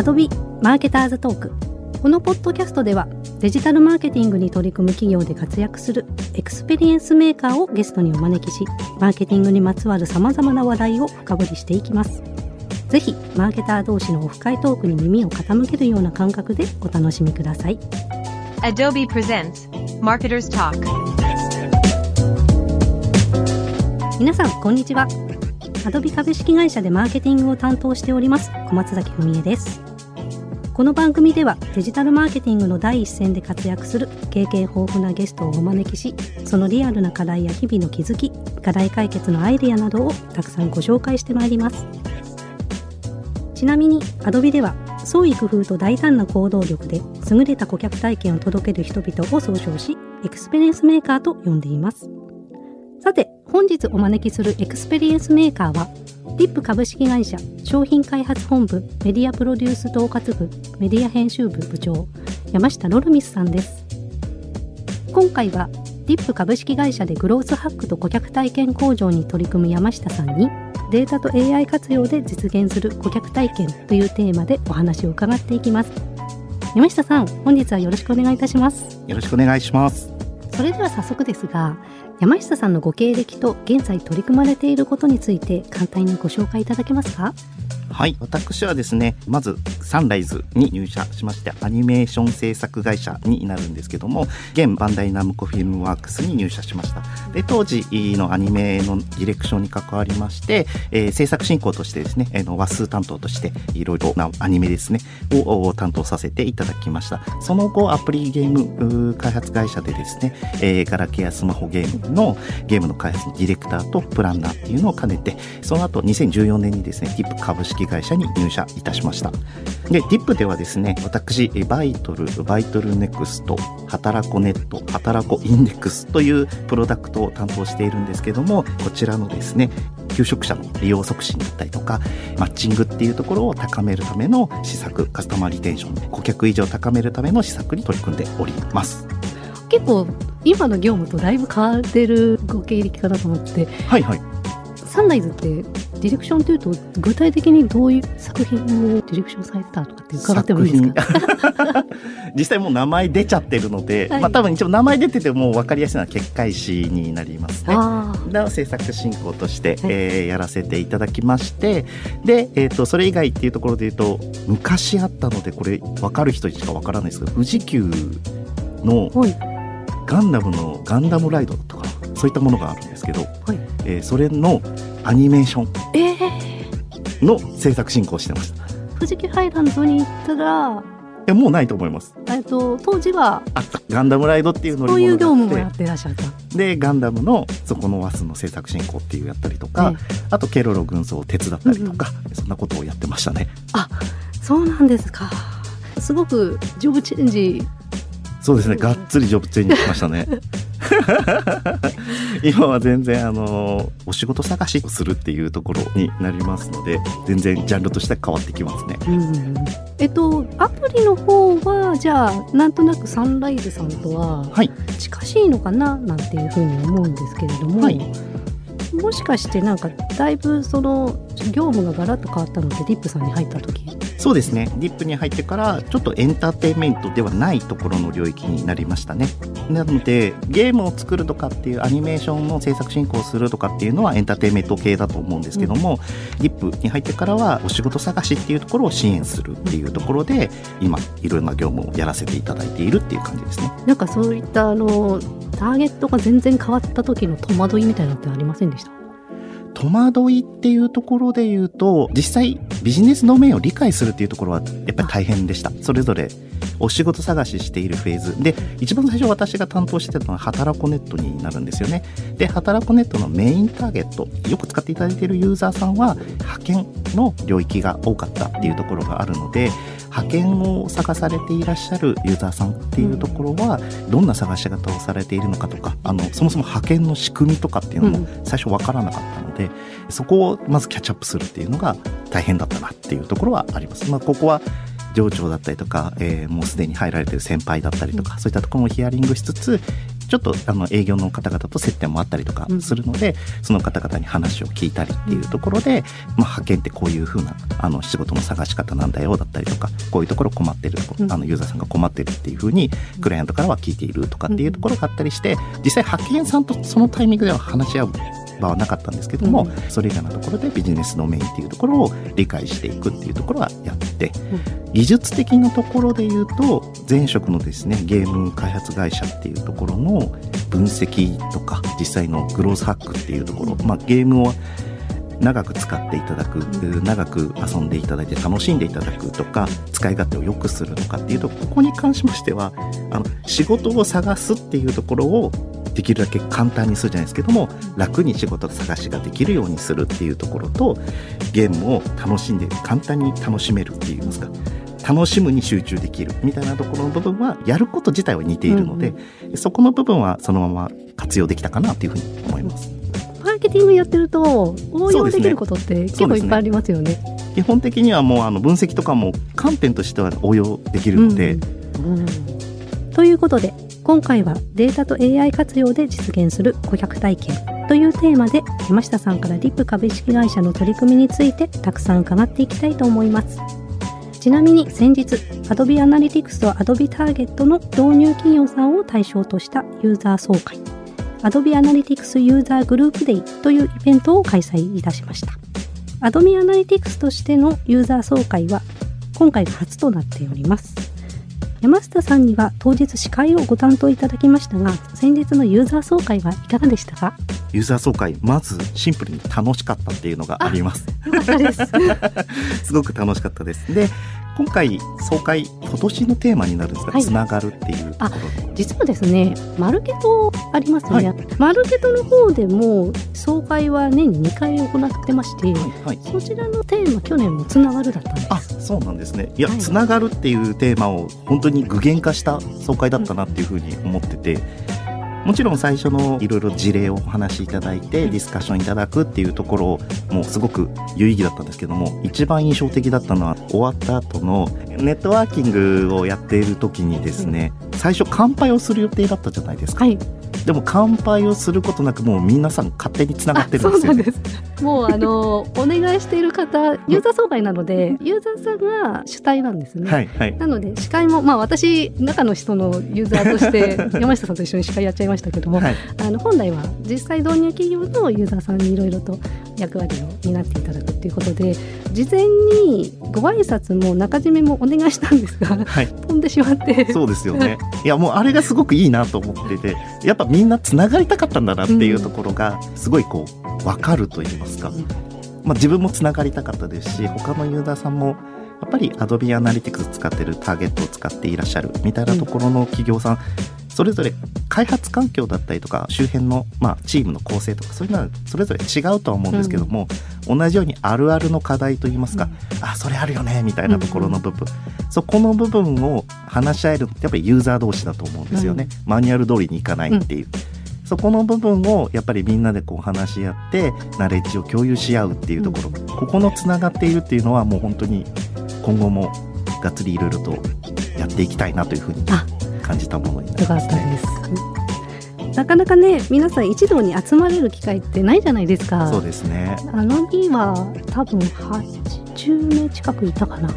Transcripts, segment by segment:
Adobe Marketer's Talk このポッドキャストではデジタルマーケティングに取り組む企業で活躍するエクスペリエンスメーカーをゲストにお招きしマーケティングにまつわる様々な話題を深掘りしていきます。ぜひマーケター同士のオフ会トークに耳を傾けるような感覚でお楽しみください。Adobe presents Marketer's Talk. 皆さんこんにちは。Adobe 株式会社でマーケティングを担当しております小松崎文江ですこの番組ではデジタルマーケティングの第一線で活躍する経験豊富なゲストをお招きしそのリアルな課題や日々の気づき課題解決のアイデアなどをたくさんご紹介してまいります。ちなみに Adobe では創意工夫と大胆な行動力で優れた顧客体験を届ける人々を総称しエクスペリエンスメーカーと呼んでいます。さて本日お招きするエクスペリエンスメーカーはディップ株式会社商品開発本部メディアプロデュース統括部メディア編集部部長山下ロルミスさんです。今回はディップ株式会社でグロースハックと顧客体験向上に取り組む山下さんにデータと AI 活用で実現する顧客体験というテーマでお話を伺っていきます。山下さん本日はよろしくお願いいたします。よろしくお願いします。それでは早速ですが山下さんのご経歴と現在取り組まれていることについて簡単にご紹介いただけますか？はい、私はですね、まずサンライズに入社しまして、アニメーション制作会社になるんですけども、現バンダイナムコフィルムワークスに入社しました。で、当時のアニメのディレクションに関わりまして、えー制作進行としてですね、えの話数担当としていろいろなアニメですね、を担当させていただきました。その後、アプリゲーム開発会社でですね、えーガラケーやスマホゲームのゲームの開発のディレクターとプランナーっていうのを兼ねて、その後2014年にですね、ディップ株式会社に入社いたしました。で、ディップではですね、私、えバイトル、バイトルネクスト、はたらこねっと、はたらこ index というプロダクトを担当しているんですけども、こちらのですね、求職者の利用促進だったりとか、マッチングっていうところを高めるための施策、カスタマーリテンション、顧客維持を高めるための施策に取り組んでおります。結構今の業務とだいぶ変わってるご経歴かなと思ってはいはい。サンライズってディレクションというと具体的にどういう作品をディレクションされたとかって伺ってもいいですか？か 実際もう名前出ちゃってるので、はい。まあ多分一応名前出てても分かりやすいのは結界誌になりますね。あの制作進行として、えーやらせていただきましてで、えー、とそれ以外っていうところで言うと昔あったのでこれ分かる人にしか分からないですけど富士急のガンダムのガンダムライドとかそういったものがあるんですけど、はい。えーそれのアニメーションえー、の制作進行をしてました。富士急ハイランドに行ったらえもうないと思います。えっと当時はあった。ガンダムライドっていう乗りそういう業務もやってらっしゃった。てでガンダムのそこのワスの制作進行っていうやったりとか、えあとケロロ軍曹を手伝ったりとか、そんなことをやってましたね。そうなんですか。すごくジョブチェンジ。そうですね、がっつりジョブチェンジしましたね。今は全然あのお仕事探しをするっていうところになりますので全然ジャンルとしては変わってきますね。うんえっとアプリの方はじゃあなんとなくサンライズさんとははい、近しいのかな？なんていうふうに思うんですけれども、はい。もしかしてなんかだいぶその業務がガラッと変わったのでディップさんに入った時？そうですね。ディップに入ってからちょっとエンターテインメントではないところの領域になりましたね。なのでゲームを作るとかっていうアニメーションの制作進行するとかっていうのはエンターテインメント系だと思うんですけども、ディップに入ってからはお仕事探しっていうところを支援するっていうところで今いろんな業務をやらせていただいているっていう感じですね。なんかそういったあのターゲットが全然変わった時の戸惑いみたいなのってありませんでした？戸惑いっていうところで言うと実際ビジネスの面を理解するっていうところはやっぱり大変でした。それぞれお仕事探ししているフェーズ。で一番最初私が担当してたのは働こネットになるんですよね。で働こネットのメインターゲットよく使っていただいているユーザーさんは派遣の領域が多かったっていうところがあるので派遣を探されていらっしゃるユーザーさんっていうところはどんな探し方をされているのかとかあのそもそも派遣の仕組みとかっていうのも最初わからなかったので、そこをまずキャッチアップするっていうのが大変だったなっていうところはあります。まあ、ここは上長だったりとか、えーもうすでに入られてる先輩だったりとか、そういったところもヒアリングしつつちょっとあの営業の方々と接点もあったりとかするので、その方々に話を聞いたりっていうところで、まあ、派遣ってこういうふうなあの仕事の探し方なんだよだったりとかこういうところ困ってるあのユーザーさんが困ってるっていうふうにクライアントからは聞いているとかっていうところがあったりして実際派遣さんとそのタイミングでは話し合う場はなかったんですけども、うん、それ以外のところでビジネスドメインっていうところを理解していくっていうところはやって、うん、技術的なところで言うと前職のですねゲーム開発会社っていうところの分析とか実際のグロースハックっていうところ、まあ、ゲームを長く使っていただく長く遊んでいただいて楽しんでいただくとか使い勝手を良くするとかっていうとここに関しましてはあの仕事を探すっていうところをできるだけ簡単にするじゃないですけども楽に仕事探しができるようにするっていうところとゲームを楽しんで簡単に楽しめるっていいますか楽しむに集中できるみたいなところの部分はやること自体は似ているので、うんうん、そこの部分はそのまま活用できたかなというふうに思います。マーケティングやってると応用できることって結構いっぱいありますよね。ね基本的にはもうあの分析とかも観点としては応用できるので。うんうん、ということで今回はデータと AI 活用で実現する顧客体験というテーマで山下さんからリップ株式会社の取り組みについてたくさん伺っていきたいと思います。ちなみに先日 Adobe Analytics と Adobe Target の導入企業さんを対象としたユーザー総会 Adobe Analytics ユーザーグループデイというイベントを開催いたしました。Adobe Analytics としてのユーザー総会は今回が初となっております。山下さんには当日司会をご担当いただきましたが先日のユーザー総会はいかがでしたか？ユーザー総会まずシンプルに楽しかったっていうのがあります。す。すごく楽しかったです。で今回総会今年のテーマになるんですが、はい、つながるっていうところ実はですねマルケトありますね、はい、マルケトの方でも総会は年に2回行ってまして、はい、そちらのテーマ去年もつながるだったんです。あそうなんですね。いや、つながるっていうテーマを本当に具現化した総会だったなっていうふうに思ってて、もちろん最初のいろいろ事例をお話しいただいてディスカッションいただくっていうところもすごく有意義だったんですけども一番印象的だったのは終わった後のネットワーキングをやっている時にですね最初乾杯をする予定だったじゃないですか。はい。でも乾杯をすることなくもう皆さん勝手につながってるんですよ、ね、もうあのお願いしている方ユーザー総会なのでユーザーさんが主体なんですね、はいはい、なので司会もまあ私中の人のユーザーとして 山下さんと一緒に司会やっちゃいましたけども、はい、あの本来は実際導入企業のユーザーさんにいろいろと役割を担っていただくということで事前にご挨拶も中締めもお願いしたんですが、はい、飛んでしまって。そうですよね。いやもうあれがすごくいいなと思っててやっぱみんなつながりたかったんだなっていうところがすごいこう分かると言いますか、まあ、自分もつながりたかったですし他のユーザーさんもやっぱり Adobe Analytics 使ってるターゲットを使っていらっしゃるみたいなところの企業さん、それぞれ開発環境だったりとか周辺の、まあ、チームの構成とかそういうのはそれぞれ違うとは思うんですけども、うん、同じようにあるあるの課題といいますか、うん、あそれあるよねみたいなところの部分、うん、そこの部分を話し合えるってやっぱりユーザー同士だと思うんですよね、マニュアル通りにいかないっていう。そこの部分をやっぱりみんなでこう話し合ってナレッジを共有し合うっていうところ、ここのつながっているっていうのはもう本当に今後もがっつりいろいろとやっていきたいなというふうに感じたものになります、ね、なかなかね皆さん一堂に集まれる機会ってないじゃないですか。そうですね。あの日は多分80名近くいたかな。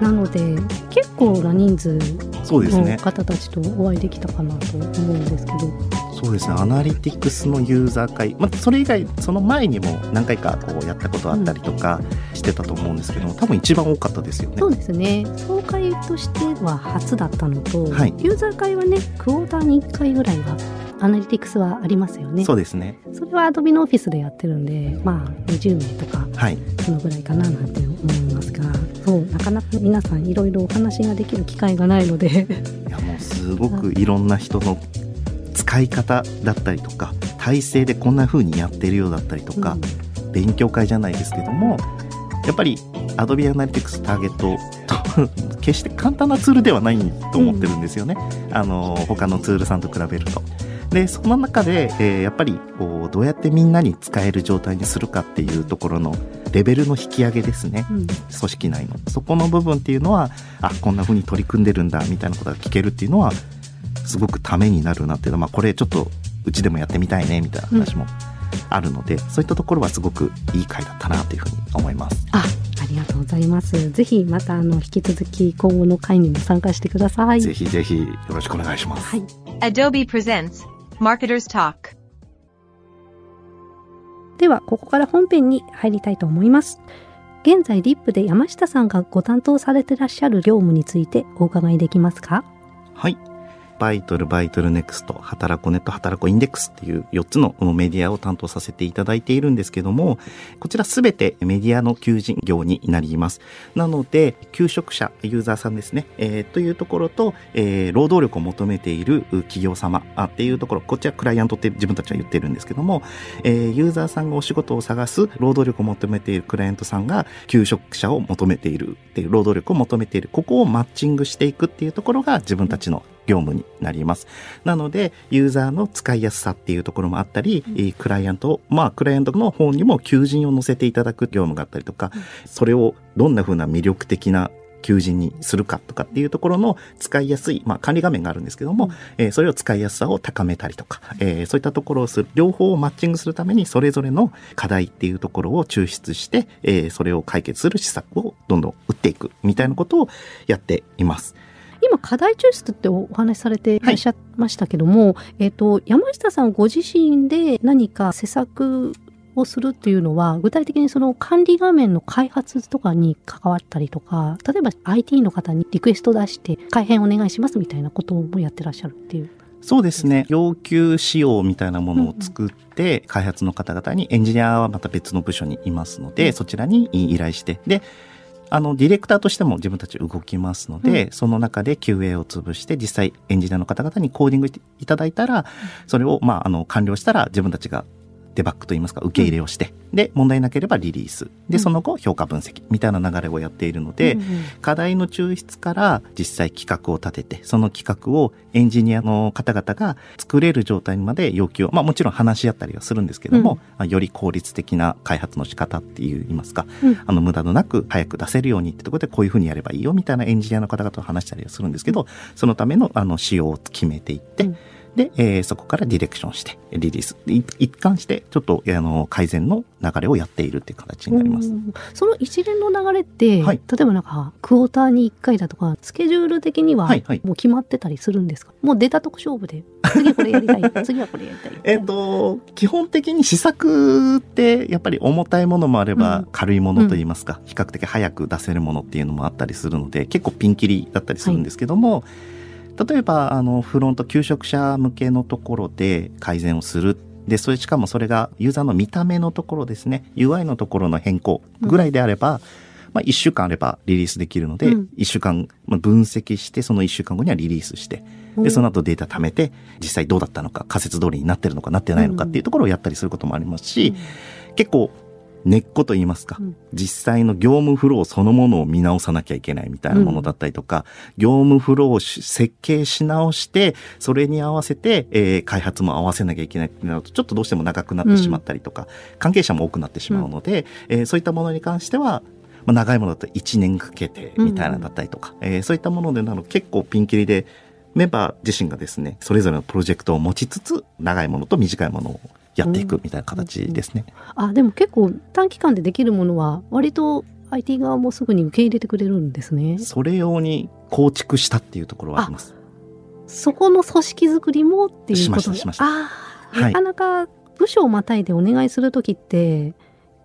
なので結構な人数の方たちとお会いできたかなと思うんですけどそうですね。アナリティクスのユーザー会、まあ、それ以外その前にも何回かこうやったことあったりとかしてたと思うんですけど、多分一番多かったですよね。そうですね。総会としては初だったのと、はい、ユーザー会はねクォーターに1回ぐらいはアナリティクスはありますよね。そうですね。それはアドビのオフィスでやってるんでまあ20名とか、はい、そのぐらいかななんて思いますがそうなかなか皆さんいろいろお話ができる機会がないので。いやもうすごくいろんな人の使い方だったりとか体制でこんな風にやってるようだったりとか、うん、勉強会じゃないですけどもやっぱり Adobe Analytics ターゲットと 決して簡単なツールではないと思ってるんですよね、うん、あの他のツールさんと比べると。でその中で、えー、やっぱりこうどうやってみんなに使える状態にするかっていうところのレベルの引き上げですね、うん、組織内の。そこの部分っていうのはあこんな風に取り組んでるんだみたいなことが聞けるっていうのはすごくためになるなっていうのは、まあ、これちょっとうちでもやってみたいねみたいな話もあるので、そういったところはすごくいい回だったなというふうに思います。あ、ありがとうございます。ぜひまたあの引き続き今後の会にも参加してください。ぜひぜひよろしくお願いします。はい。Adobe presents Marketers Talk. ではここから本編に入りたいと思います。現在リップで山下さんがご担当されてらっしゃる業務についてお伺いできますか？はい。バイトル、バイトルネクスト、働こネット、働こインデックスっていう4つのメディアを担当させていただいているんですけども、こちらすべてメディアの求人業になります。なので、求職者、ユーザーさんですね、えーというところと、えー労働力を求めている企業様あっていうところ、こっちはクライアントって自分たちは言ってるんですけども、えーユーザーさんがお仕事を探す労働力を求めているクライアントさんが求職者を求めている。っていう労働力を求めている。ここをマッチングしていくっていうところが自分たちの業務になります。なので、ユーザーの使いやすさっていうところもあったり、えークライアント、まあ、クライアントの方にも求人を載せていただく業務があったりとか、それをどんな風な魅力的な求人にするかとかっていうところの使いやすい、まあ、管理画面があるんですけども、えーそれを使いやすさを高めたりとか、えーそういったところをする、両方をマッチングするためにそれぞれの課題っていうところを抽出して、えーそれを解決する施策をどんどん打っていくみたいなことをやっています。今課題抽出ってお話しされていらっしゃいましたけども、えっ、と山下さんご自身で何か施策をするっていうのは具体的にその管理画面の開発とかに関わったりとか例えば IT の方にリクエスト出して改変お願いしますみたいなこともやってらっしゃるっていう。そうですね。要求仕様みたいなものを作って、開発の方々に、エンジニアはまた別の部署にいますので、そちらに依頼して、で、あの、ディレクターとしても自分たち動きますので、その中で QA を潰して、実際エンジニアの方々にコーディングいただいたら、それを、まあ、あの、完了したら自分たちがデバッグといいますか、受け入れをして、で、問題なければリリース。で、その後、評価分析みたいな流れをやっているので、うんうん。課題の抽出から実際企画を立てて、その企画をエンジニアの方々が作れる状態にまで要求を、まあもちろん話し合ったりはするんですけども、うん。まあより効率的な開発の仕方っていう言いますか、うん。あの無駄のなく早く出せるようにってところでこういうふうにやればいいよみたいなエンジニアの方々と話したりはするんですけど、そのためのあの仕様を決めていって、うんで、えーそこからディレクションして、リリース。い一貫して、ちょっと、あの、改善の流れをやっているっていう形になります。う。んその一連の流れって、はい。例えばなんかクォーターに1回だとかスケジュール的にははいはい。もう決まってたりするんですか、もう出たとこ勝負で次これやりたい 次はこれやりたい。えっ、と、基本的に試作って、やっぱり重たいものもあれば、うん。軽いものといいますか、比較的早く出せるものっていうのもあったりするので、結構ピンキリだったりするんですけども、例えば、あの、フロント、求職者向けのところで改善をする。で、それ、しかもそれがユーザーの見た目のところですね、UI のところの変更ぐらいであれば、まあ、1週間あればリリースできるので、うん。1週間まあ分析して、その1週間後にはリリースして、で、その後データ貯めて、実際どうだったのか、仮説通りになってるのかなってないのかっていうところをやったりすることもありますし、結構、根っこと言いますか、うん。実際の業務フローそのものを見直さなきゃいけないみたいなものだったりとか、業務フローをし設計し直して、それに合わせて、えー開発も合わせなきゃいけないってなると、ちょっとどうしても長くなってしまったりとか、関係者も多くなってしまうので、えーそういったものに関しては、まあ、長いものだと1年かけてみたいなのだったりとか、えーそういったものでなると結構ピンキリで、メンバー自身がですね、それぞれのプロジェクトを持ちつつ、長いものと短いものをやっていくみたいな形ですね。あでも結構短期間でできるものは割と IT 側もすぐに受け入れてくれるんですね。それ用に構築したっていうところはあります。そこの組織づくりもっていうことしましあーはいなかなか部署をまたいでお願いするときって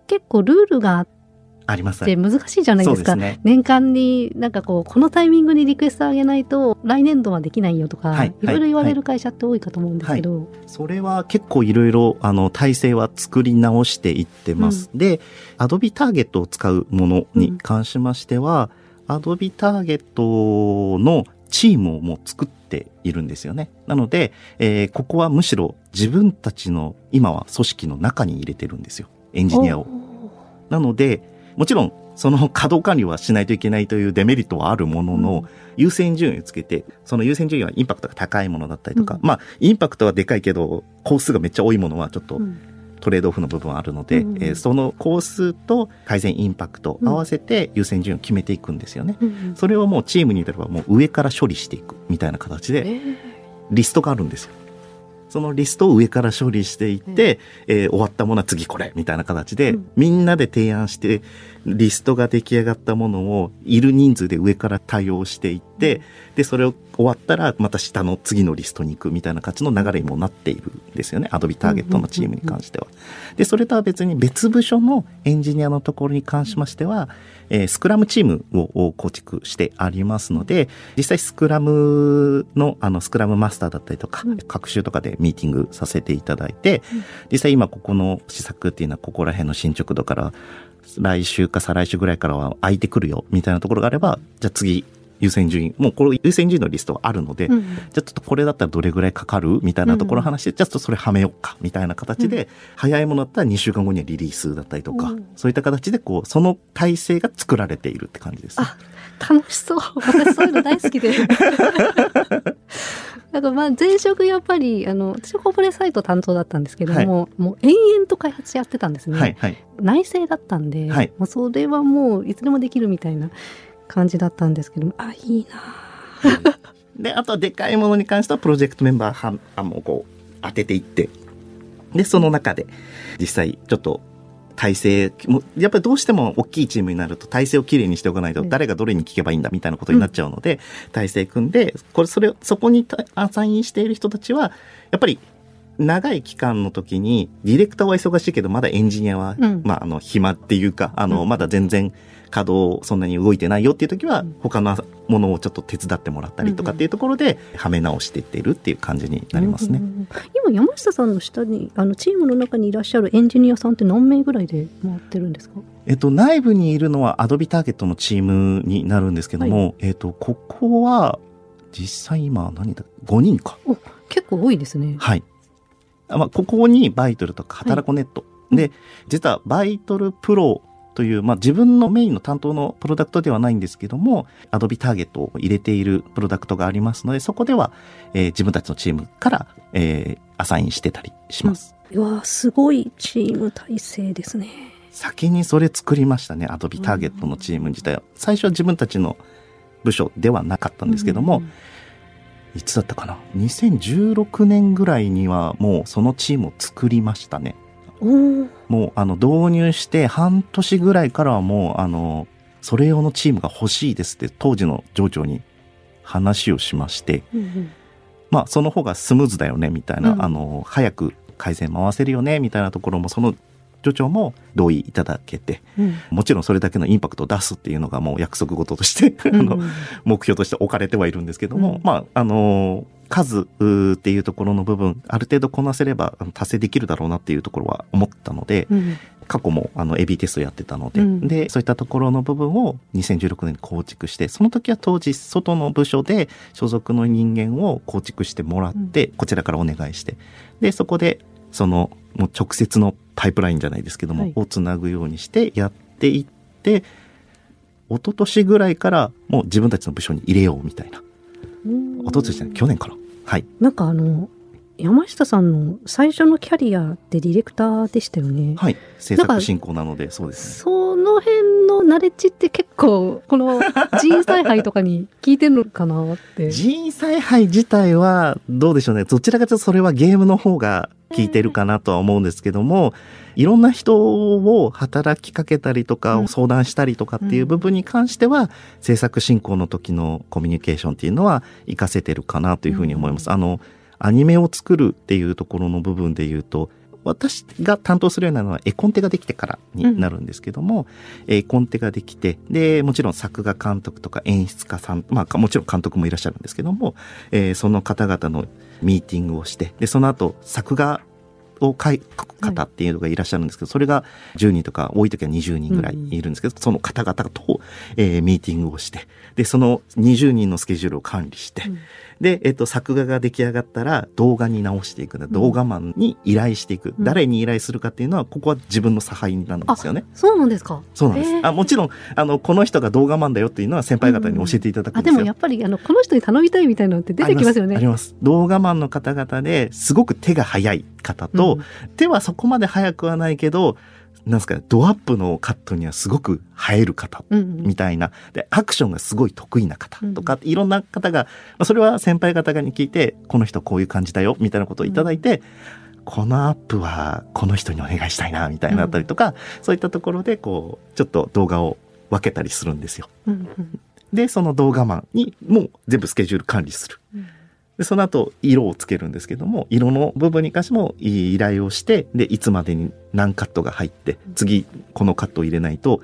結構ルールがあっあります。て難しいじゃないですか。すね。年間になんかこうこのタイミングにリクエストあげないと来年度はできないよとか、はいい、ろいろ言われはる会社って多いかと思うんですけど、それは結構いろいろ、あの、体制は作り直していってます。で、Adobe ターゲットを使うものに関しましては、Adobe ターゲットのチームをもう作っているんですよね。なので、えーここはむしろ自分たちの今は組織の中に入れてるんですよ。エンジニアを。なので、もちろん、その稼働管理はしないといけないというデメリットはあるものの、優先順位をつけて、その優先順位はインパクトが高いものだったりとか、うん。まあ、インパクトはでかいけど、工数がめっちゃ多いものはちょっとうん。トレードオフの部分はあるので、うんえーその工数と改善インパクトを合わせて優先順位を決めていくんですよね。うんそれをもうチームにいればもう上から処理していくみたいな形でえー。リストがあるんですよ。そのリストを上から処理していって、えー終わったものは次これみたいな形で、うん。みんなで提案してリストが出来上がったものをいる人数で上から対応していって、でそれを終わったらまた下の次のリストに行くみたいな感じの流れにもなっているんですよね。アドビターゲットのチームに関しては。でそれとは別に別部署のエンジニアのところに関しましては、えースクラムチームを構築してありますので実際スクラムのあのスクラムマスターだったりとか、うん。各週とかでミーティングさせていただいて、実際今ここの施策っていうのはここら辺の進捗度から来週か再来週ぐらいからは空いてくるよみたいなところがあればじゃあ次優先順位もうこれ優先順位のリストはあるので、うんじゃあちょっとこれだったらどれぐらいかかるみたいなところを話して、じゃあちょっとそれはめようかみたいな形で、早いものだったら2週間後にはリリースだったりとか、うん。そういった形でこうその体制が作られているって感じです、楽しそう。私そういうの大好きで。なんかまあ前職やっぱりあの私はコーポレサイト担当だったんですけども、もう延々と開発やってたんですね、はいはい。内製だったんで、はい。もうそれはもういつでもできるみたいな感じだったんですけどもあいいな。で、あとはでかいものに関してはプロジェクトメンバーはあもうこう当てていって、で、その中で実際ちょっと体制、もうやっぱりどうしても大きいチームになると体制をきれいにしておかないとうん。誰がどれに聞けばいいんだみたいなことになっちゃうので、体制組んで、これ、それを、そこにたアサインしている人たちは、やっぱり長い期間の時に、ディレクターは忙しいけど、まだエンジニアは、うん。まあ、あの、暇っていうか、あの、うん。まだ全然稼働そんなに動いてないよっていう時はうん、他のものをちょっと手伝ってもらったりとかっていうところで、はめ直していっているっていう感じになりますね。うん今山下さんの下にあのチームの中にいらっしゃるエンジニアさんって何名ぐらいで回ってるんですか？えっと、内部にいるのは Adobe ターゲットのチームになるんですけども、えっと、ここは、実際今何だ ?5 人か。お結構多いですねはい。あまあ、ここにバイトルとか働こネット。いで、実はバイトルプロという、まあ、自分のメインの担当のプロダクトではないんですけども、Adobe ターゲットを入れているプロダクトがありますので、そこでは、えー自分たちのチームから、えーアサインしてたりします。うわすごいチーム体制ですね先にそれ作りましたね、Adobe ターゲットのチーム自体は。最初は自分たちの部署ではなかったんですけども、いつだったかな ?2016 年ぐらいにはもうそのチームを作りましたね。もうあの導入して半年ぐらいからはもうあの、それ用のチームが欲しいですって当時の上長に話をしまして、うんうん。まあその方がスムーズだよねみたいな、うん。あの、早く改善回せるよねみたいなところもその上長も同意いただけて、うん。もちろんそれだけのインパクトを出すっていうのがもう約束事として、あの、目標として置かれてはいるんですけども、うんまあ、あの数っていうところの部分、ある程度こなせれば達成できるだろうなっていうところは思ったので、うん。過去もあの AB テストやってたので、うん。で、そういったところの部分を2016年に構築して、その時は当時外の部署で所属の人間を構築してもらって、こちらからお願いして、で、そこでそのもう直接のパイプラインじゃないですけども、はい。をつなぐようにしてやっていって、一昨年ぐらいからもう自分たちの部署に入れようみたいな。うん。一昨年じゃない、去年から。はい。なんかあの山下さんの最初のキャリアってディレクターでしたよね。はい。制作進行なので、そうですね。その辺のナレッジって結構この人采配とかに聞いてるのかなって。人采配自体はどうでしょうね。どちらかというとそれはゲームの方が効いてるかなとは思うんですけども、いろんな人を働きかけたりとか、うん。相談したりとかっていう部分に関しては、制作進行の時のコミュニケーションっていうのは活かせてるかなというふうに思います。うん。あの、アニメを作るっていうところの部分で言うと、私が担当するようなのは絵コンテができてからになるんですけども、絵コンテができて、で、もちろん作画監督とか演出家さん、まあもちろん監督もいらっしゃるんですけども、えーその方々のミーティングをして、で、その後作画を書く方っていうのがいらっしゃるんですけど、それが10人とか多い時は20人ぐらいいるんですけど、その方々と、えーミーティングをして、で、その20人のスケジュールを管理して、うんで、えっと、作画が出来上がったら動画に直していく。動画マンに依頼していく。うん誰に依頼するかっていうのは、ここは自分の差配になるんですよね。そうなんですか？そうなんです。あもちろん、あの、この人が動画マンだよっていうのは先輩方に教えていただくあんでよ。ですもやっぱりあのこの人に頼みたいみたいなのって出てきますよね。あります。動画マンの方々ですごく手が早い方と、うん手はそこまで早くはないけど、なんすかね、ドアップのカットにはすごく映える方うんうん。みたいな、で、アクションがすごい得意な方とか、いろんな方が、まあ、それは先輩方に聞いて、この人こういう感じだよ、みたいなことをいただいて、このアップはこの人にお願いしたいな、みたいなあったりとか、そういったところで、こう、ちょっと動画を分けたりするんですよ。うんうん。で、その動画マンにもう全部スケジュール管理する。うんで、その後、色をつけるんですけども、色の部分に関しても依頼をして、で、いつまでに何カットが入って、次、このカットを入れないと、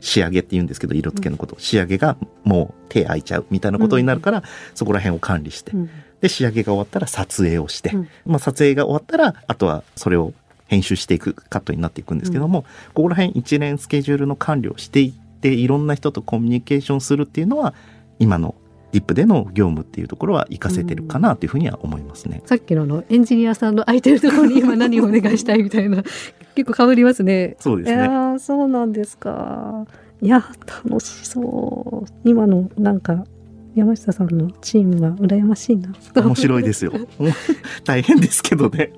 仕上げって言うんですけど、色付けのこと、仕上げがもう手空いちゃうみたいなことになるから、そこら辺を管理してう、ん。で、仕上げが終わったら撮影をして、うん。まあ、撮影が終わったら、あとはそれを編集していくカットになっていくんですけども、ここら辺一連スケジュールの管理をしていって、いろんな人とコミュニケーションするっていうのは、今のディップでの業務っていうところは活かせてるかなというふうには思いますね。さっきのあのエンジニアさんの空いてるところに今何をお願いしたいみたいな 結構被りますね。そうですね。いやーそうなんですか。いや楽しそう。今のなんか山下さんのチームが羨ましいな。面白いですよ。大変ですけどね。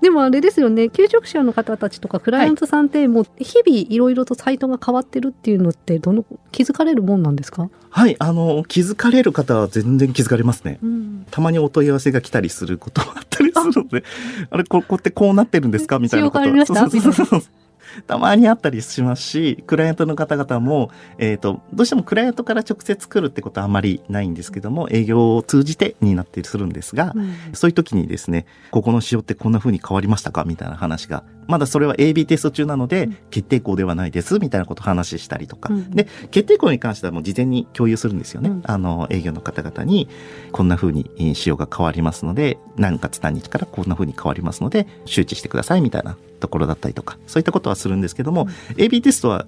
でもあれですよね求職者の方たちとかクライアントさんってもう日々いろいろとサイトが変わってるっていうのってどの気づかれるもんなんですか、はい、あの、気づかれる方は全然気づかれますね。うん、たまにお問い合わせが来たりすることもあったりするので、あれ、こ こってこうなってるんですか？みたいなこと仕様変わりまし たまにあったりしますし、クライアントの方々も、えっ、と、どうしてもクライアントから直接来るってことはあまりないんですけども、営業を通じてになったりするんですが、うん。そういう時にですね、ここの仕様ってこんな風に変わりましたかみたいな話が、まだそれは AB テスト中なので、うん。決定校ではないです、みたいなことを話したりとか。うん。で、決定校に関してはもう事前に共有するんですよね。うん。あの、営業の方々に、こんな風にえー仕様が変わりますので、何月何日からこんな風に変わりますので、周知してください、みたいなところだったりとか、そういったことはするんですけども、AB テストは、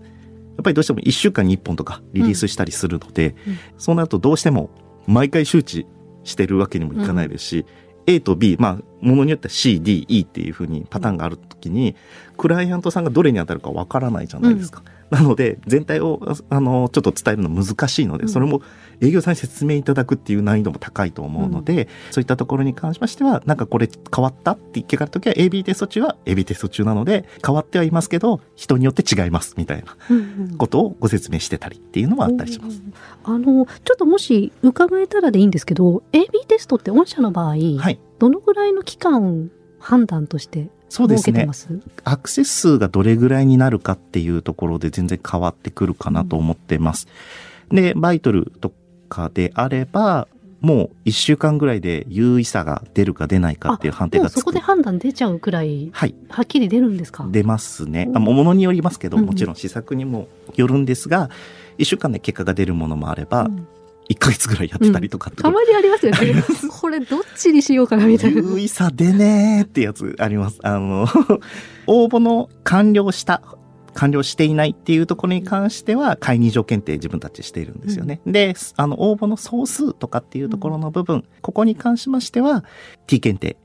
やっぱりどうしても1週間に1本とかリリースしたりするので、うん。そうなるとどうしても毎回周知してるわけにもいかないですし、A と B、まあ、ものによっては C、D、E っていうふうにパターンがあるときに、クライアントさんがどれに当たるかわからないじゃないですか。なので、全体を、あの、ちょっと伝えるの難しいので、うん。それも営業さんに説明いただくっていう難易度も高いと思うので、そういったところに関しましては、なんかこれ変わったって聞かれたときは、AB テスト中は AB テスト中なので、変わってはいますけど、人によって違います、みたいなうんうんことをご説明してたりっていうのもあったりします。あのちょっともし伺えたらでいいんですけど AB テストって御社の場合、はい。どのぐらいの期間判断としてそうですねアクセス数がどれぐらいになるかっていうところで全然変わってくるかなと思ってます。で、バイトルとかであれば、もう一週間ぐらいで優位さが出るか出ないかっていう判定がつくもうそこで。判断出ちゃうくらいはい。はっきり出るんですか？出ますね。うんあものによりますけど、うんもちろん試作にもよるんですが、一週間で結果が出るものもあれば、うん一ヶ月ぐらいやってたりとかってたまにありますよね これどっちにしようかなみたいな優位さでねーってやつあります。あの、応募の完了した、完了していないっていうところに関しては、会議条検定自分たちしているんですよね。で、あの、応募の総数とかっていうところの部分、ここに関しましては、T 検定。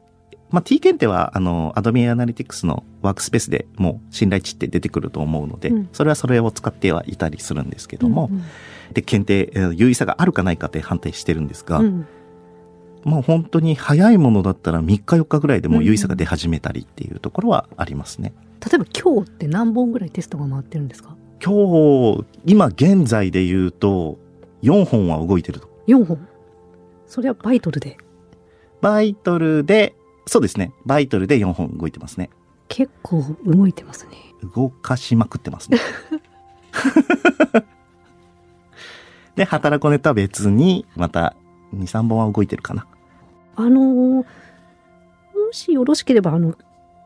まあ、T 検定は、あの、Adobe Analytics のワークスペースでもう信頼値って出てくると思うので、うんそれはそれを使ってはいたりするんですけども、うんで、検定、えー有意差があるかないかって判定してるんですが、うんまあ本当に早いものだったら3日4日ぐらいでもう優位差が出始めたりっていうところはありますね。例えば今日って何本ぐらいテストが回ってるんですか？今日、今現在で言うと4本は動いてると。4本？それはバイトルで？バイトルで、そうですね。バイトルで4本動いてますね。結構動いてますね動かしまくってますね。で、働こネとは別に、また2、3本は動いてるかな。あのーもしよろしければあの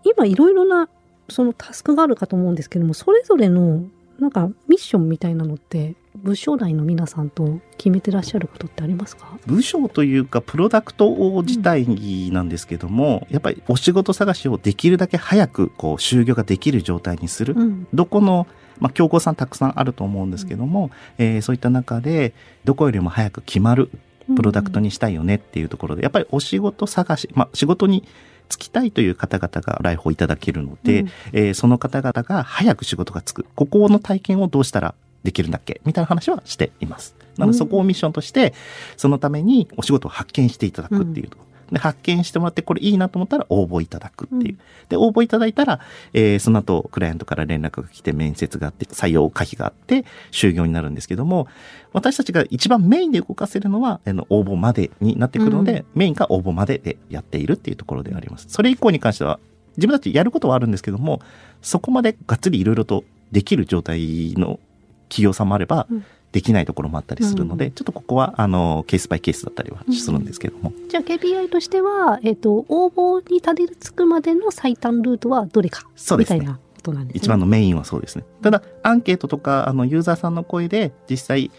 今いろいろなそのタスクがあるかと思うんですけどもそれぞれのなんかミッションみたいなのって部署内の皆さんと決めてらっしゃることってありますか？部署というか、プロダクト自体なん。ですけども、やっぱりお仕事探しをできるだけ早く、こう、就業ができる状態にする。うん。どこの、まあ、競合さんたくさんあると思うんですけども、えーそういった中で、どこよりも早く決まるプロダクトにしたいよねっていうところで、やっぱりお仕事探し、まあ、仕事に就きたいという方々が来訪いただけるので、うんえーその方々が早く仕事がつく。ここの体験をどうしたらできるんだっけ？みたいな話はしています。なのでそこをミッションとして、そのためにお仕事を発見していただくっていうと。で、発見してもらって、これいいなと思ったら応募いただくっていう。で、応募いただいたら、えーその後、クライアントから連絡が来て、面接があって、採用可否があって、就業になるんですけども、私たちが一番メインで動かせるのは、あの、応募までになってくるので、メインが応募まででやっているっていうところであります。それ以降に関しては、自分たちやることはあるんですけども、そこまでがっつりいろいろとできる状態の企業さんもあれば、うんできないところもあったりするので、ちょっとここは、あの、ケースバイケースだったりはするんですけども。じゃあ KPI としては、えっ、と、応募にたどり着くまでの最短ルートはどれか？そうですねみたいなことなんですね。一番のメインはそうですね。ただ、アンケートとか、あの、ユーザーさんの声で、実際、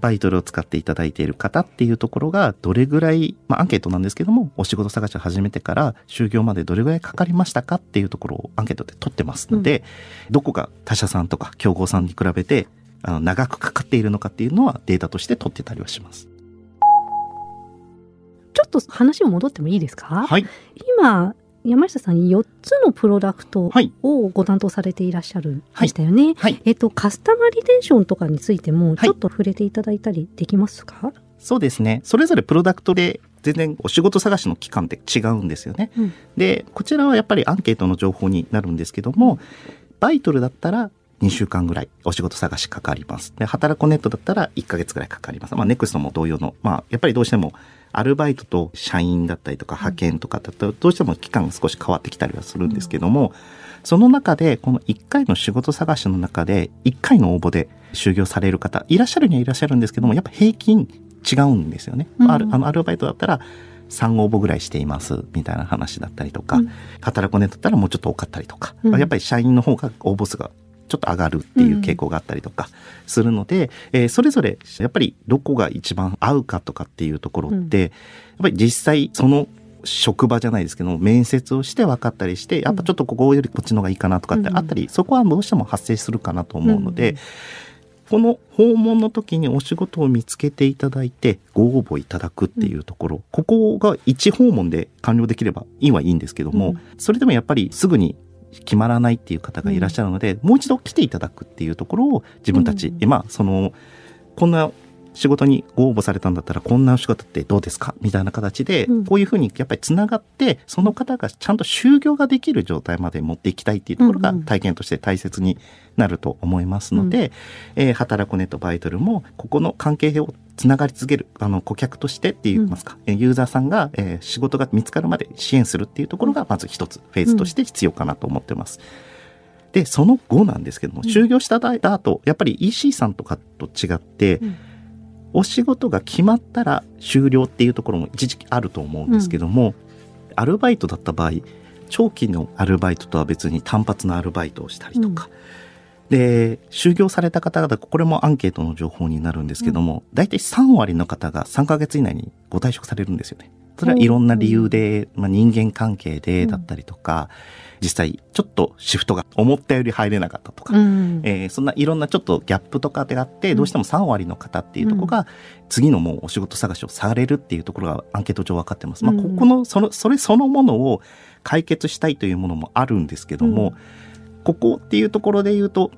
バイトルを使っていただいている方っていうところが、どれぐらい、まあ、アンケートなんですけども、お仕事探しを始めてから、就業までどれぐらいかかりましたかっていうところをアンケートで取ってますので、どこが他社さんとか競合さんに比べて、あの、長くかかっているのかっていうのはデータとして取ってたりはします。ちょっと話を戻ってもいいですか？はい。今、山下さん4つのプロダクトはい。をご担当されていらっしゃるでしたよね。はい。えっと、カスタマーリテンションとかについても、はいちょっと触れていただいたりできますか、そうですね。それぞれプロダクトで全然お仕事探しの期間って違うんですよね。うんで、こちらはやっぱりアンケートの情報になるんですけども、バイトルだったら2週間ぐらいお仕事探しかかります。で、働こネットだったら1ヶ月ぐらいかかります。まあ、ネクストも同様の、まあ、やっぱりどうしてもアルバイトと社員だったりとか派遣とかだとどうしても期間が少し変わってきたりはするんですけども、その中で、この1回の仕事探しの中で、1回の応募で就業される方、いらっしゃるにはいらっしゃるんですけども、やっぱ平均違うんですよね。うんあるあのアルバイトだったら、3応募ぐらいしています、みたいな話だったりとか、うん働くねだったらもうちょっと多かったりとか、うんやっぱり社員の方が応募数がちょっと上がるっていう傾向があったりとかするので、えーそれぞれやっぱりどこが一番合うかとかっていうところって、やっぱり実際その職場じゃないですけども面接をして分かったりしてやっぱちょっとここよりこっちの方がいいかなとかってあったり、そこはどうしても発生するかなと思うので、うんこの訪問の時にお仕事を見つけていただいてご応募いただくっていうところ、ここが一訪問で完了できればいいはいいんですけども、うん。それでもやっぱりすぐに決まらないっていう方がいらっしゃるので、もう一度来ていただくっていうところを自分たち、うんまあそのこんな仕事にご応募されたんだったらこんなお仕事ってどうですかみたいな形で、うん。こういうふうにやっぱりつながってその方がちゃんと就業ができる状態まで持っていきたいっていうところがうんうん体験として大切になると思いますので、えー働くネットバイトルもここの関係をつながり続けるあの顧客としてって言いますか、えーユーザーさんが、えー仕事が見つかるまで支援するっていうところがまず一つフェーズとして必要かなと思ってます。でその後なんですけどもうん。就業した後やっぱり EC さんとかと違って、うん。お仕事が決まったら終了っていうところも一時期あると思うんですけども、アルバイトだった場合長期のアルバイトとは別に単発のアルバイトをしたりとか、で就業された方々これもアンケートの情報になるんですけども、大体3割の方が3ヶ月以内にご退職されるんですよね。それはいろんな理由で、まあ、人間関係でだったりとか、実際ちょっとシフトが思ったより入れなかったとか、うん。えーそんないろんなちょっとギャップとかであって、どうしても3割の方っていうところが、次のもうお仕事探しをされるっていうところがアンケート上分かってます。まあ、うんここの、その、それそのものを解決したいというものもあるんですけども、ここっていうところで言うと、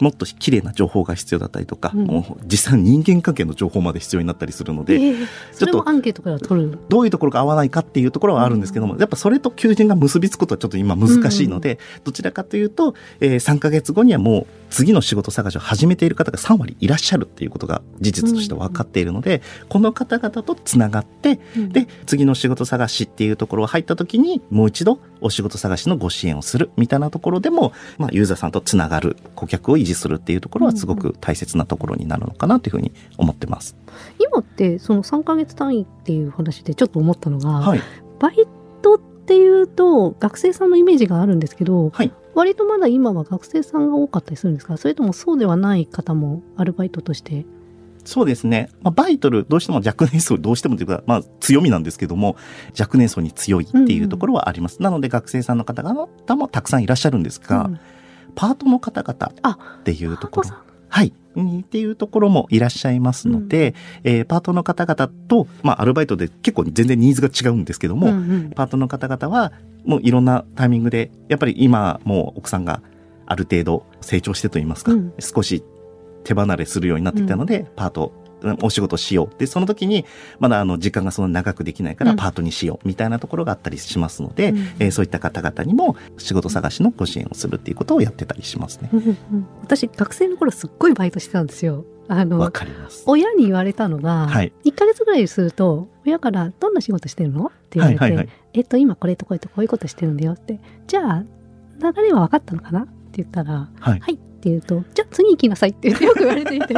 もっと綺麗な情報が必要だったりとか、うん。もう実際の人間関係の情報まで必要になったりするので、えーそれもアンケートから取る。どういうところが合わないかっていうところはあるんですけども、やっぱそれと求人が結びつくことはちょっと今難しいので、どちらかというと、えー3ヶ月後にはもう次の仕事探しを始めている方が3割いらっしゃるっていうことが事実として分かっているので、この方々とつながって、うん。で、次の仕事探しっていうところを入った時に、もう一度お仕事探しのご支援をするみたいなところでも、まあ、ユーザーさんとつながる、顧客を維持するっていうところはすごく大切なところになるのかなというふうに思ってます。今ってその3ヶ月単位っていう話でちょっと思ったのが、はい。バイトっていうと学生さんのイメージがあるんですけど、はい割とまだ今は学生さんが多かったりするんですか？それともそうではない方もアルバイトとして。そうですね。まあ、バイトル、どうしても若年層、どうしてもというか、まあ、強みなんですけども、若年層に強いっていうところはあります。なので、学生さんの方々もたくさんいらっしゃるんですが、うん。パートの方々あっていうところ。はい。うん。っていうところもいらっしゃいますので、えーパートの方々と、まあ、アルバイトで結構全然ニーズが違うんですけども、うんうん。パートの方々は、もういろんなタイミングで、やっぱり今、もう奥さんがある程度成長してと言いますか、うん。少し手離れするようになってきたので、パートお仕事しよう。で、その時に、まだあの、時間がそんな長くできないからパートにしよう、みたいなところがあったりしますので、うんえーそういった方々にも仕事探しのご支援をするっていうことをやってたりしますね。うんうん私学生の頃すっごいバイトしてたんですよ。あわのかります。親に言われたのが、はい1ヶ月ぐらいすると親から「どんな仕事してるの?」って言われて、はいはいはいえっと今これとこれとこういうことしてるんだよってじゃあ流れは分かったのかな？って言ったら「はい。はい」って言うと「じゃあ次行きなさい」って よく言われていて。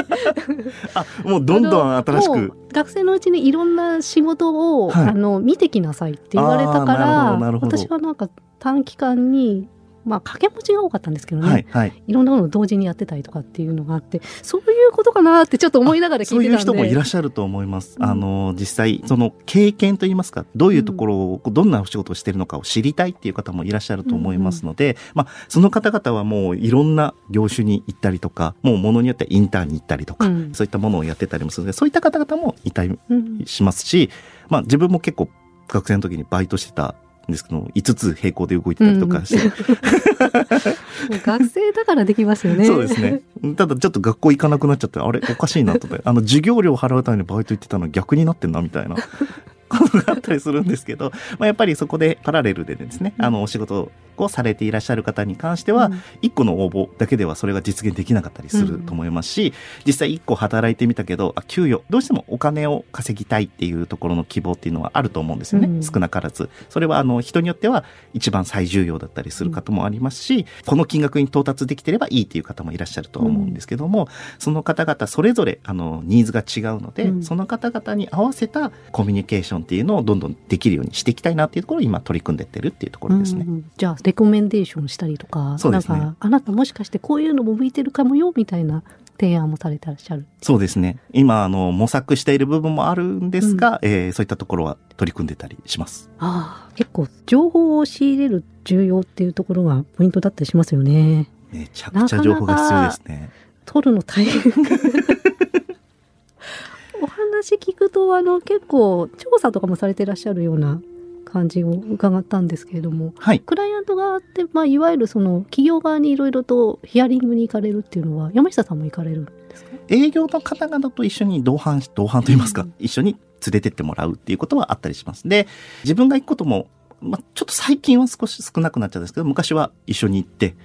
あ、もうどんどん新しく。う学生のうちにいろんな仕事を、はい。あの見てきなさいって言われたから私はなんか短期間にまあ掛け持ちが多かったんですけどね、はい、はい。いろんなものを同時にやってたりとかっていうのがあってそういうことかなってちょっと思いながら聞そういてたんで。いう人もいらっしゃると思います。うん。あの、実際、その経験といいますか、どういうところを、どんなお仕事をしているのかを知りたいっていう方もいらっしゃると思いますので、まあ、その方々はもういろんな業種に行ったりとか、もうものによってはインターンに行ったりとか、うん。そういったものをやってたりもするので、そういった方々もいたりうん。しますし、まあ、自分も結構学生の時にバイトしてたんですけど、5つ並行で動いてたりとかして、もう 学生だからできますよね。そうですね。ただちょっと学校行かなくなっちゃって、あれおかしいなとあの授業料払うためにバイト行ってたの逆になってんなみたいな。ことがあったりするんですけど、まあ、やっぱりそこでパラレルでですね、あのお仕事をされていらっしゃる方に関しては、うん。一個の応募だけではそれが実現できなかったりすると思いますし、実際一個働いてみたけど、あ給与、どうしてもお金を稼ぎたいっていうところの希望っていうのはあると思うんですよね。うん。少なからず。それはあの人によっては一番最重要だったりする方もありますし、この金額に到達できてればいいっていう方もいらっしゃるとは思うんですけども、その方々それぞれあのニーズが違うので、うん。その方々に合わせたコミュニケーションっていうのをどんどんできるようにしていきたいなっていうところを今取り組んでってるっていうところですね。うん。じゃあレコメンデーションしたりとか、ねなんかあなたもしかしてこういうのも向いてるかもよみたいな提案もされてらっしゃる。そうですね。今、あの、模索している部分もあるんですが、えーそういったところは取り組んでたりします。ああ、結構情報を仕入れる重要っていうところがポイントだったりしますよね。めちゃくちゃ情報が必要ですね。取るの大変。お話聞くとあの結構調査とかもされてらっしゃるような感じを伺ったんですけれども、はい。クライアント側って、まあ、いわゆるその企業側にいろいろとヒアリングに行かれるっていうのは山下さんも行かれるんですか？営業の方々と一緒に同伴し、同伴と言いますか、うん一緒に連れてってもらうっていうことはあったりします。で、自分が行くことも、まあ、ちょっと最近は少し少なくなっちゃうんですけど、昔は一緒に行って、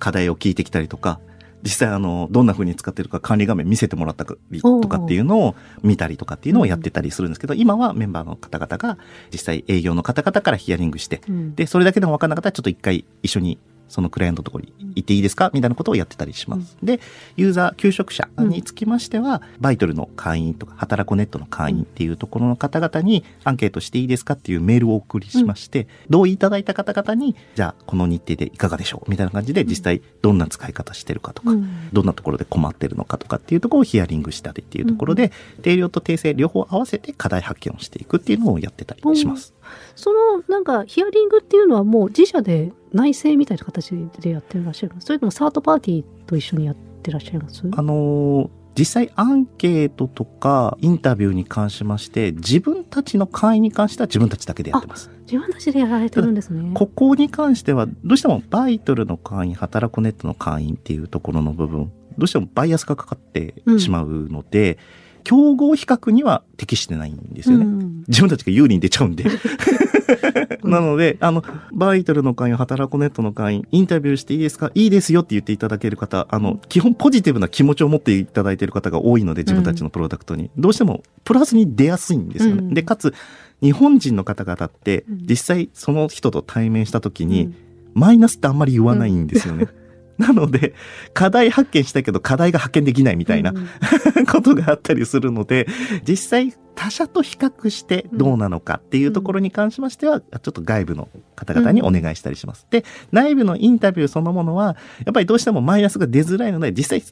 課題を聞いてきたりとか、実際あの、どんな風に使ってるか管理画面見せてもらったりとかっていうのを見たりとかっていうのをやってたりするんですけど、今はメンバーの方々が実際営業の方々からヒアリングして、うん。で、それだけでも分からなかったらちょっと一回一緒にそのクライアントのところに行っていいですか？みたいなことをやってたりします。で、ユーザー、求職者につきましては、バイトルの会員とか、働こネットの会員っていうところの方々にアンケートしていいですかっていうメールをお送りしまして、同意いただいた方々に、じゃあこの日程でいかがでしょう？みたいな感じで実際どんな使い方してるかとか、うん。どんなところで困ってるのかとかっていうところをヒアリングしたりっていうところで、定量と訂正両方合わせて課題発見をしていくっていうのをやってたりします。そのなんかヒアリングっていうのはもう自社で内製みたいな形でやってらっしゃるの？それともサードパーティーと一緒にやってらっしゃいます？あのー実際アンケートとかインタビューに関しまして、自分たちの会員に関しては自分たちだけでやってます。自分たちでやられてるんですね。ここに関しては、どうしてもバイトルの会員、働くネットの会員っていうところの部分、どうしてもバイアスがかかってしまうので、競合比較には適してないんですよね。うん自分たちが有利に出ちゃうんで。なので、あの、バイトルの会員、働くネットの会員、インタビューしていいですか？いいですよって言っていただける方、あの、基本ポジティブな気持ちを持っていただいている方が多いので、自分たちのプロダクトに。どうしても、プラスに出やすいんですよね。うんで、かつ、日本人の方々ってうん、実際その人と対面した時に、うんマイナスってあんまり言わないんですよね。なので、課題発見したけど課題が発見できないみたいなうん ことがあったりするので、実際他社と比較してどうなのかっていうところに関しましては、ちょっと外部の方々にお願いしたりします。で、内部のインタビューそのものは、やっぱりどうしてもマイナスが出づらいので、実際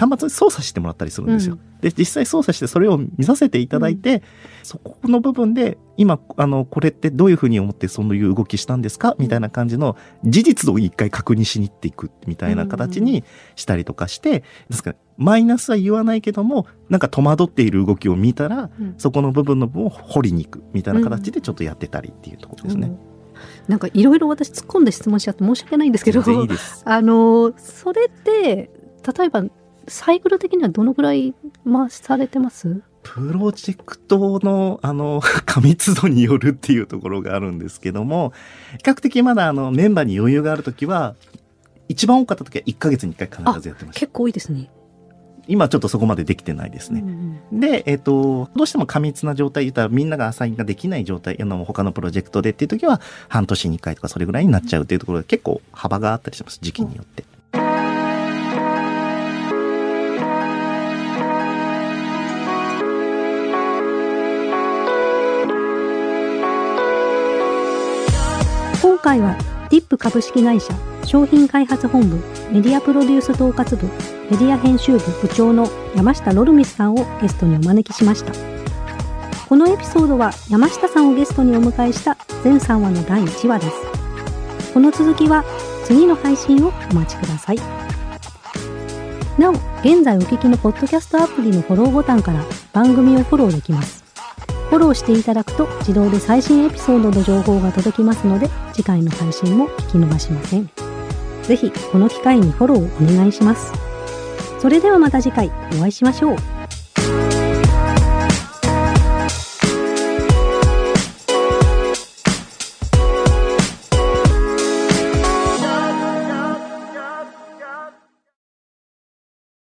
端末に操作してもらったりするんですよ。で、実際操作してそれを見させていただいて、そこの部分で、今、あの、これってどういうふうに思ってそういう動きしたんですか？みたいな感じの事実を一回確認しに行っていくみたいな形にしたりとかして、ですから、マイナスは言わないけども、なんか戸惑っている動きを見たら、うんそこの部分の部分を掘りに行くみたいな形でちょっとやってたりっていうところですね。なんかいろいろ私突っ込んで質問しちゃって申し訳ないんですけど。あのそれって例えばサイクル的にはどのぐらい回されてます？プロジェクトの、あの、過密度によるっていうところがあるんですけども、比較的まだあの、メンバーに余裕があるときは、一番多かった時は1ヶ月に1回必ずやってました。結構多いですね。今ちょっとそこまでできてないですね。うんうんで、えっ、と、どうしても過密な状態言ったらみんながアサインができない状態、あの、他のプロジェクトでっていう時は、半年に1回とかそれぐらいになっちゃうっていうところで結構幅があったりします、時期によって。今回は DIP 株式会社商品開発本部メディアプロデュース統括部メディア編集部部長の山下ロルミスさんをゲストにお招きしました。このエピソードは山下さんをゲストにお迎えした全3話の第1話です。この続きは次の配信をお待ちください。なお現在お聞きのポッドキャストアプリのフォローボタンから番組をフォローできます。フォローしていただくと自動で最新エピソードの情報が届きますので次回の配信も聞き逃しません。ぜひこの機会にフォローをお願いします。それではまた次回お会いしましょう。